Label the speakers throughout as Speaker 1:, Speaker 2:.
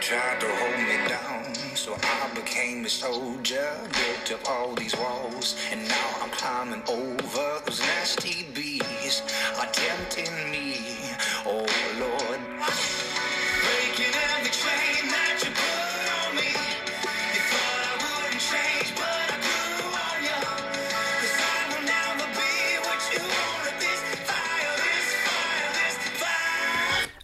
Speaker 1: tried to hold me down, so I became a soldier. Built up all these walls, and now I'm climbing over those nasty bees are tempting me.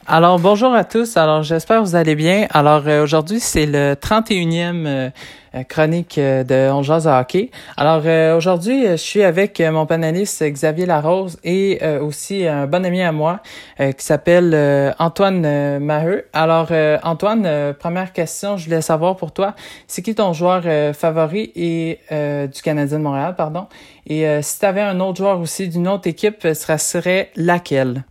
Speaker 2: Alors bonjour à tous, alors j'espère que vous allez bien. Alors euh, aujourd'hui c'est le 31e euh, euh, chronique euh, de On jase à hockey. Alors aujourd'hui je suis avec mon panéliste Xavier Larose et aussi un bon ami à moi qui s'appelle Antoine Maheu. Alors Antoine, première question, je voulais savoir pour toi, c'est qui ton joueur favori et du Canadien de Montréal, pardon? Et si tu avais un autre joueur aussi d'une autre équipe, ce serait laquelle?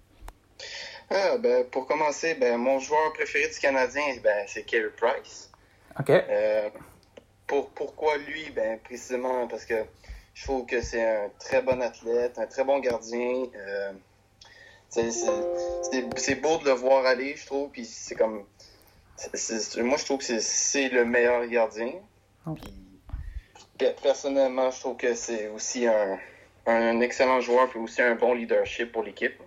Speaker 3: Ah, ben, pour commencer, ben, mon joueur préféré du Canadien, ben, c'est Carey Price.
Speaker 2: OK.
Speaker 3: Euh, pour, pourquoi lui? Ben, précisément parce que je trouve que c'est un très bon athlète, un très bon gardien. Euh, c'est- beau de le voir aller, je trouve. Puis c'est comme. moi, je trouve que c'est- le meilleur gardien. Puis, pe- personnellement, je trouve que c'est aussi un, un excellent joueur, puis aussi un bon leadership pour l'équipe.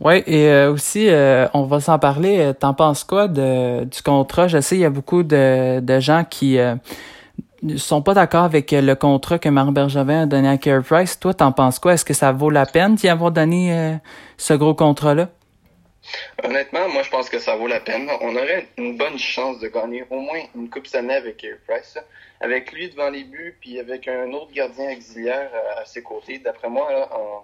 Speaker 2: Oui, et euh, aussi, euh, on va s'en parler. Euh, T'en penses quoi de, du contrat? Je sais, il y a beaucoup de, gens qui ne sont pas d'accord avec le contrat que Marc Bergevin a donné à Carey Price. Toi, t'en penses quoi? Est-ce que ça vaut la peine d'y avoir donné ce gros contrat-là?
Speaker 3: Honnêtement, moi, je pense que ça vaut la peine. On aurait une bonne chance de gagner au moins une Coupe Stanley avec Carey Price. Avec lui devant les buts, puis avec un autre gardien auxiliaire à ses côtés, d'après moi, là, on,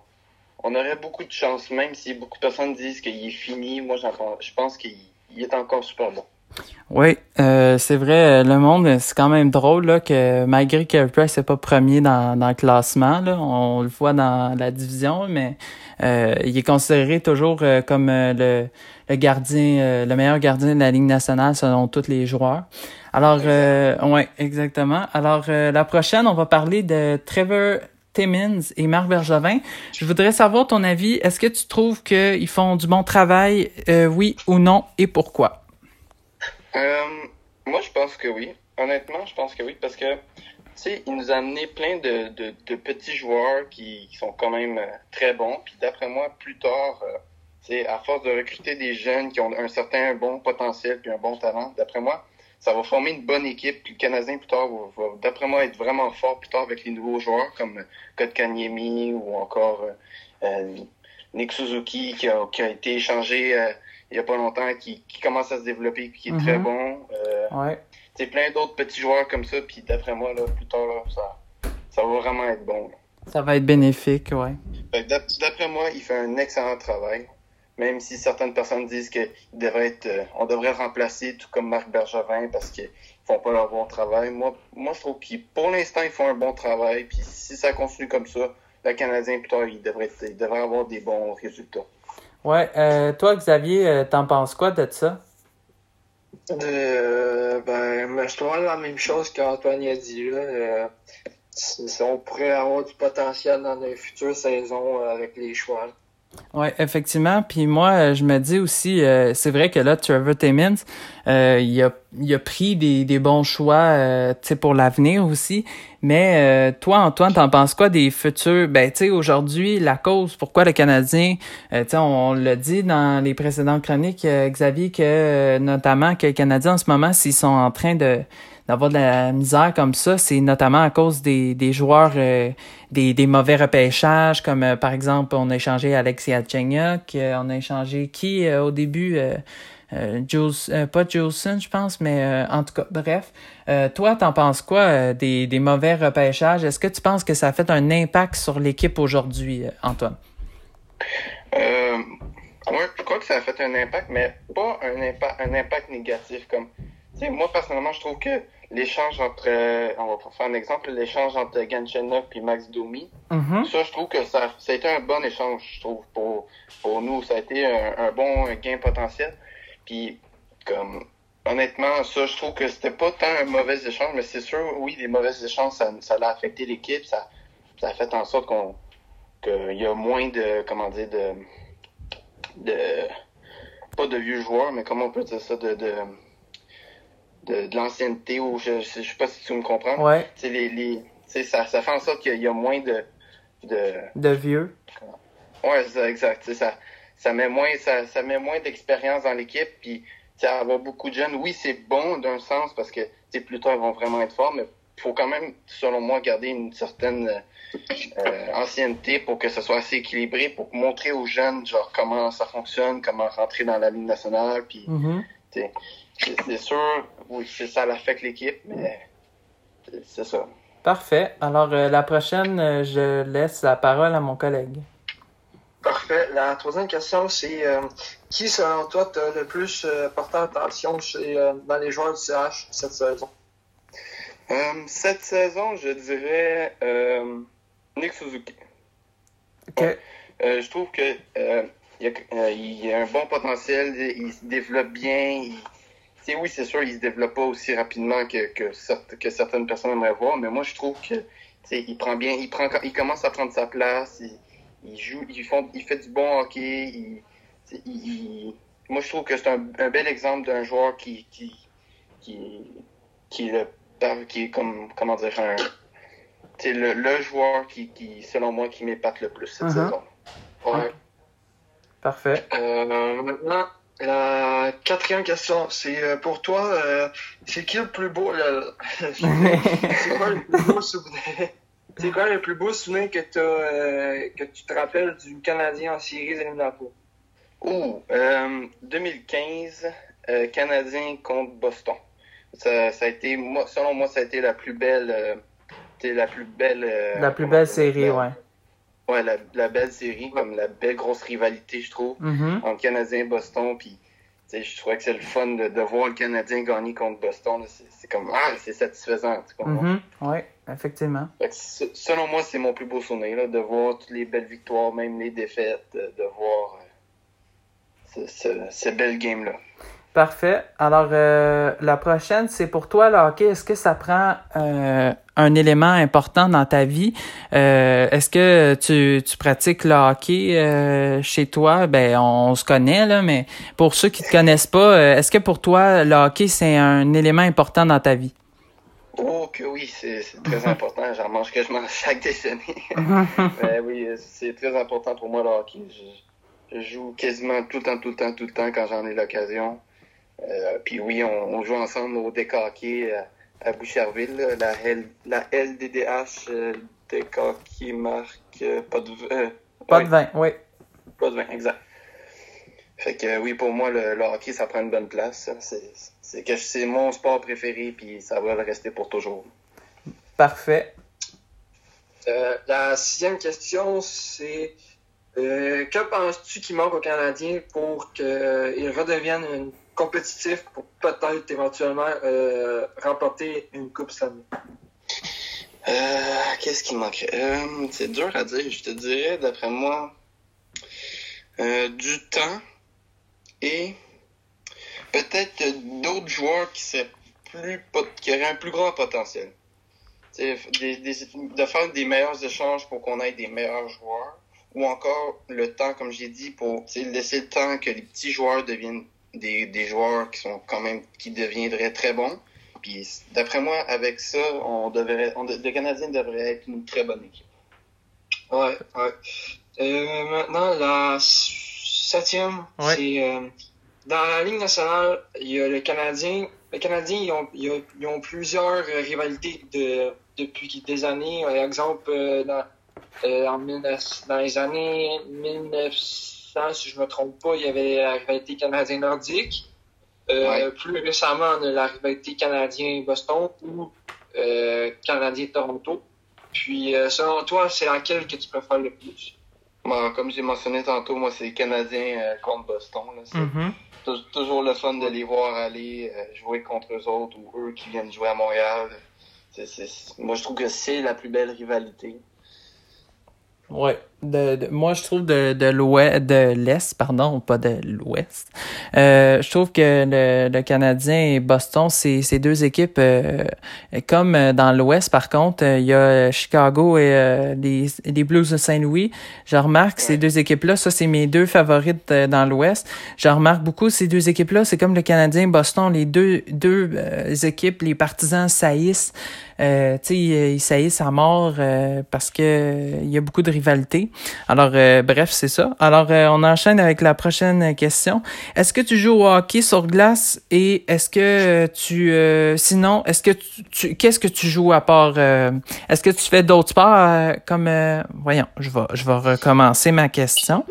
Speaker 3: on aurait beaucoup de chance, même si beaucoup de personnes disent qu'il est fini. Moi, je pense qu'il il est encore super bon.
Speaker 2: Oui, euh, c'est vrai, le monde, c'est quand même drôle là, que malgré que Price n'est pas premier dans, dans le classement, là, on le voit dans la division, mais euh, il est considéré toujours euh, comme euh, le, le gardien, euh, le meilleur gardien de la Ligue nationale selon tous les joueurs. Alors, euh, ouais, exactement. Alors, euh, la prochaine, on va parler de Trevor Timmins et Marc Bergevin. Je voudrais savoir ton avis. Est-ce que tu trouves qu'ils font du bon travail, euh, oui ou non, et pourquoi?
Speaker 3: Euh, moi, je pense que oui. Honnêtement, je pense que oui, parce que, tu sais, il nous a amené plein de, petits joueurs qui, sont quand même euh, très bons. Puis d'après moi, plus tard, tu sais, à force de recruter des jeunes qui ont un certain bon potentiel puis un bon talent, d'après moi, ça va former une bonne équipe. Puis le Canadien, plus tard, va, va, d'après moi, être vraiment fort plus tard avec les nouveaux joueurs comme Kotkaniemi ou encore euh, euh, Nick Suzuki qui a, qui a été échangé euh, il y a pas longtemps, qui, qui commence à se développer puis qui est
Speaker 2: Mhm.
Speaker 3: très bon. Euh,
Speaker 2: Ouais.
Speaker 3: c'est plein d'autres petits joueurs comme ça, puis d'après moi, là, plus tard, là, ça, ça va vraiment être bon. là.
Speaker 2: Ça va être bénéfique, ouais.
Speaker 3: D'après moi, il fait un excellent travail. Même si certaines personnes disent il devrait être, euh, on devrait remplacer, tout comme Marc Bergevin, parce qu'ils font pas leur bon travail. Moi, moi je trouve qu'ils, pour l'instant, ils font un bon travail. Puis si ça continue comme ça, le Canadien, plus tard, il devrait, être- il devrait avoir des bons résultats.
Speaker 2: Ouais, euh, toi, Xavier, euh, t'en penses quoi de ça?
Speaker 4: Euh, ben, mais je trouve la même chose qu'Antoine a dit là. Euh, on pourrait avoir du potentiel dans les futures saisons avec les choix.
Speaker 2: Ouais, effectivement. Puis moi, euh, je me dis aussi, euh, c'est vrai que là, Trevor Timmins, euh, il, a, il a pris des, des bons choix euh, pour l'avenir aussi. Mais euh, toi, Antoine, t'en penses quoi des futurs? Ben, tu sais, aujourd'hui, la cause, pourquoi le Canadien, euh, tu sais, on, l'a dit dans les précédentes chroniques, Xavier, que notamment que le Canadien, en ce moment, s'ils sont en train de d'avoir de la misère comme ça, c'est notamment à cause des, des joueurs, euh, des, des mauvais repêchages, comme euh, par exemple, on a échangé Alexis Atchenyuk, euh, on a échangé qui euh, au début, euh, Jules, pas Jolson, je pense, mais en tout cas, bref. Toi, t'en penses quoi des, des mauvais repêchages? Est-ce que tu penses que ça a fait un impact sur l'équipe aujourd'hui, Antoine?
Speaker 3: Euh, ouais, je crois que ça a fait un impact, mais pas un impact, un impact négatif. Comme, moi personnellement, je trouve que l'échange entre, euh, on va faire un exemple, l'échange entre Ganchenov et Max Domi,
Speaker 2: Mhm.
Speaker 3: ça, je trouve que ça, ça a été un bon échange, je trouve, pour, pour nous. Ça a été un, un bon gain potentiel. Puis, comme, honnêtement, ça, je trouve que c'était pas tant un mauvais échange, mais c'est sûr, oui, les mauvais échanges, ça, ça a affecté l'équipe, ça, ça a fait en sorte qu'on, qu'il y a moins de, comment dire, de, de, pas de vieux joueurs, mais comment on peut dire ça, de, de, de, de l'ancienneté ou je, je, sais pas si tu me comprends.
Speaker 2: Ouais.
Speaker 3: Les, les ça, ça fait en sorte qu'il y a moins de de,
Speaker 2: de vieux.
Speaker 3: Ouais, c'est exact. ça ça met moins ça, ça met moins d'expérience dans l'équipe puis avoir beaucoup de jeunes, oui, c'est bon d'un sens parce que plus tard ils vont vraiment être forts, mais faut quand même, selon moi, garder une certaine euh, ancienneté pour que ce soit assez équilibré, pour montrer aux jeunes genre comment ça fonctionne, comment rentrer dans la ligne nationale. Puis,
Speaker 2: mm-hmm.
Speaker 3: c'est sûr, oui, ça l'affecte l'équipe, mais c'est ça.
Speaker 2: Parfait. Alors euh, la prochaine, euh, je laisse la parole à mon collègue.
Speaker 4: Parfait. La troisième question, c'est qui, selon toi, t'a le plus porté attention chez, dans les joueurs du CH cette saison?
Speaker 3: Euh, cette saison, je dirais euh, Nick Suzuki.
Speaker 2: Okay.
Speaker 3: Euh, je trouve que euh, il, a, il, a, un bon potentiel, il se développe bien. Il, oui, c'est sûr, il se développe pas aussi rapidement que, que, que certaines personnes aimeraient voir, mais moi, je trouve que il prend bien, il prend, il commence à prendre sa place, il, il joue, il, font, il fait du bon hockey. Il, moi, je trouve que c'est un, un, bel exemple d'un joueur qui, qui, qui, qui le qui est comme, comment dire, un, le, le joueur qui, qui, selon moi, qui m'épate le plus cette uh-huh. saison. Ouais.
Speaker 2: Parfait.
Speaker 4: Euh, maintenant, la quatrième question, c'est euh, pour toi, euh, c'est qui le plus beau, c'est quoi le plus beau souvenir? C'est quoi le plus beau souvenir que, as, que tu te rappelles du Canadien en série éliminatoires?
Speaker 3: Ouh, 2015, Canadien contre Boston ça, ça, a été, moi, selon moi, ça a été la plus belle, euh, la plus belle. Euh,
Speaker 2: la plus belle série, ouais.
Speaker 3: Ouais, la, la, belle série, comme la belle grosse rivalité, je trouve,
Speaker 2: mm-hmm.
Speaker 3: entre Canadien et Boston. Puis, je trouvais que c'est le fun de, de, voir le Canadien gagner contre Boston. C'est comme, ah, c'est satisfaisant. Tu comprends?
Speaker 2: Mm-hmm. Oui, effectivement.
Speaker 3: selon moi, c'est mon plus beau souvenir, là, de voir toutes les belles victoires, même les défaites, de, de voir euh, ce, ce, ce bel game-là.
Speaker 2: Parfait. Alors, euh, la prochaine, c'est pour toi, le hockey. Est-ce que ça prend euh, un élément important dans ta vie? Euh, est-ce que tu, tu pratiques le hockey euh, chez toi? Ben, on, se connaît, là, mais pour ceux qui te connaissent pas, euh, est-ce que pour toi, le hockey, c'est un élément important dans ta vie?
Speaker 3: Oh que oui, c'est très important. J'en mange quasiment chaque décennie. ben, oui, c'est très important pour moi le hockey. Je, je, joue quasiment tout le temps, tout le temps, tout le temps quand j'en ai l'occasion. Euh, puis oui, on, on, joue ensemble au décaqué euh, à Boucherville, la, L, la LDDH euh, décaqué marque euh, pas de vin.
Speaker 2: pas de vin, oui.
Speaker 3: Pas de vin, exact. Fait que oui, pour moi, le, le hockey, ça prend une bonne place. C'est que c'est mon sport préféré, puis ça va le rester pour toujours.
Speaker 2: Parfait.
Speaker 4: Euh, la sixième question, c'est euh, que penses-tu qu'il manque aux Canadiens pour qu'ils redeviennent une compétitif pour peut-être éventuellement euh, remporter une Coupe Stanley?
Speaker 3: Euh, Qu'est-ce qui manquerait? Euh, c'est dur à dire. Je te dirais, d'après moi, du temps et peut-être d'autres joueurs qui seraient plus qui auraient un plus grand potentiel. De faire des meilleurs échanges pour qu'on ait des meilleurs joueurs ou encore le temps, comme j'ai dit, pour laisser le temps que les petits joueurs deviennent des, des joueurs qui sont quand même qui deviendraient très bons. Puis d'après moi, avec ça, on devrait, on, le Canadien devrait être une très bonne équipe.
Speaker 4: Ouais, ouais. Euh, maintenant, la septième, c'est euh, dans la Ligue nationale, il y a le Canadien. Les Canadiens, ils ont, ils ont, plusieurs rivalités de, depuis des années. Par exemple, euh, dans, euh, en dans les années 1900 si je me trompe pas, il y avait la rivalité canadien-nordique. Euh, plus récemment, on a la rivalité canadien-Boston ou euh, canadien-Toronto. Puis, euh, selon toi, c'est laquelle que tu préfères le plus?
Speaker 3: Bon, comme j'ai mentionné tantôt, moi, c'est Canadien contre Boston. C'est
Speaker 2: mm-hmm.
Speaker 3: toujours le fun de les voir aller jouer contre eux autres ou eux qui viennent jouer à Montréal. Moi, je trouve que c'est la plus belle rivalité.
Speaker 2: Ouais, de, moi je trouve de de l'ouest de l'est pardon pas de l'ouest. Euh, je trouve que le, le Canadien et Boston c'est ces deux équipes euh, comme dans l'ouest par contre il y a Chicago et les, les Blues de Saint-Louis. Je remarque ces deux équipes là ça c'est mes deux favorites dans l'ouest. Je remarque beaucoup ces deux équipes là c'est comme le Canadien et Boston les deux deux équipes les partisans saillissent euh, tu sais, ils saillissent à mort parce que il y a beaucoup de rivalité. Alors, euh, bref, c'est ça. Alors, euh, on enchaîne avec la prochaine question. Est-ce que tu joues au hockey sur glace et est-ce que tu, euh, sinon, est-ce que tu, qu'est-ce que tu joues à part, est-ce que tu fais d'autres sports comme, voyons, je vais, je vais recommencer ma question.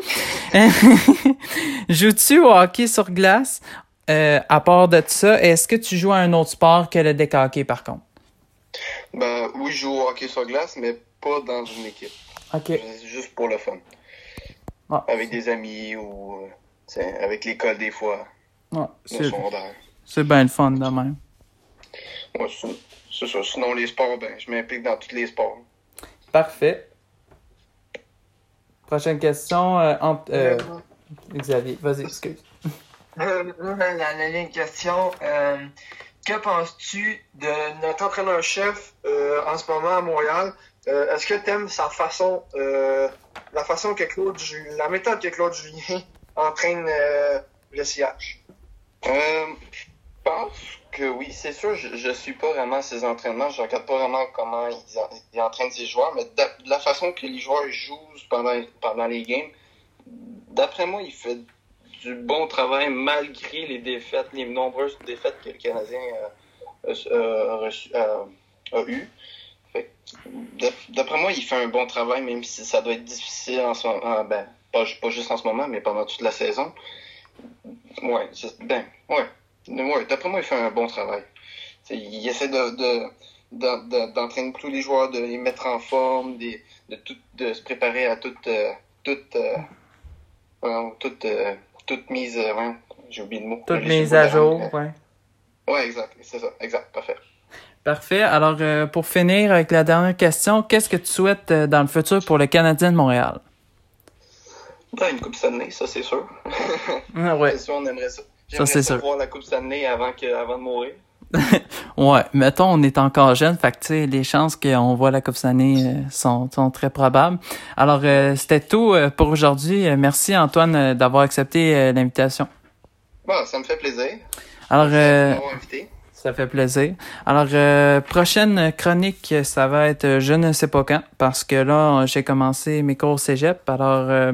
Speaker 2: Joues-tu au hockey sur glace? à part de ça, est-ce que tu joues à un autre sport que le deck hockey par contre?
Speaker 3: Ben oui, je joue au hockey sur glace, mais pas dans une équipe.
Speaker 2: OK.
Speaker 3: Juste pour le fun. Ah. Avec des amis ou euh, avec l'école des fois.
Speaker 2: Ah, c'est bien le fun de même.
Speaker 3: Ouais, c'est ça. Sinon, les sports, ben, je m'implique dans tous les sports.
Speaker 2: Parfait. Prochaine question. Euh, euh, Xavier, vas-y, excuse.
Speaker 4: la, la, question. que penses-tu de notre entraîneur-chef en ce moment à Montréal? Euh, est-ce que tu aimes sa façon, euh, la façon que Claude la méthode que Claude Julien entraîne euh, le CH?
Speaker 3: je pense que oui, c'est sûr, je, ne suis pas vraiment ses entraînements, je regarde pas vraiment comment il, entraîne ses joueurs, mais de, la façon que les joueurs jouent pendant, pendant les games, d'après moi, il fait du bon travail malgré les défaites, les nombreuses défaites que le Canadien a eues. D'après moi, il fait un bon travail, même si ça doit être difficile en ce moment. Ben, pas, juste en ce moment, mais pendant toute la saison. Ouais, ben, ouais. ouais D'après moi, il fait un bon travail. il essaie de, d'entraîner tous les joueurs, de les mettre en forme, de, de, se préparer à toute, euh, toute, euh, toute, euh, toute mise, j'ai oublié le mot.
Speaker 2: Toute mise à jour, ouais.
Speaker 3: Ouais, exact, c'est ça, exact, parfait.
Speaker 2: Parfait. Alors, euh, pour finir avec la dernière question, qu'est-ce que tu souhaites euh, dans le futur pour le Canadien de Montréal?
Speaker 3: Ben, une Coupe Stanley, ça c'est sûr.
Speaker 2: ah ouais.
Speaker 3: C'est sûr, on aimerait ça. J'aimerais ça, ça voir la Coupe Stanley avant, que, avant de mourir.
Speaker 2: ouais, mettons, on est encore jeune, fait que les chances qu'on voit la Coupe Stanley euh, sont, sont très probables. Alors, c'était tout pour aujourd'hui. merci Antoine d'avoir accepté l'invitation.
Speaker 3: Bon, ça me fait plaisir.
Speaker 2: Alors, invité. Ça fait plaisir. Alors, euh, prochaine chronique, ça va être euh, je ne sais pas quand, parce que là, j'ai commencé mes cours cégep. Alors, euh,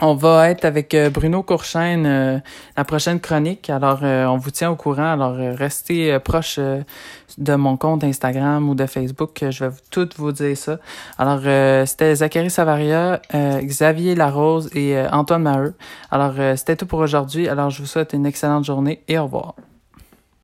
Speaker 2: on va être avec Bruno Courchaine, la prochaine chronique. Alors, on vous tient au courant. Alors, restez proche de mon compte Instagram ou de Facebook. Je vais tout vous dire ça. Alors, c'était Zachary Savaria, Xavier Larose et Antoine Maheu. Alors, c'était tout pour aujourd'hui. Alors, je vous souhaite une excellente journée et au revoir.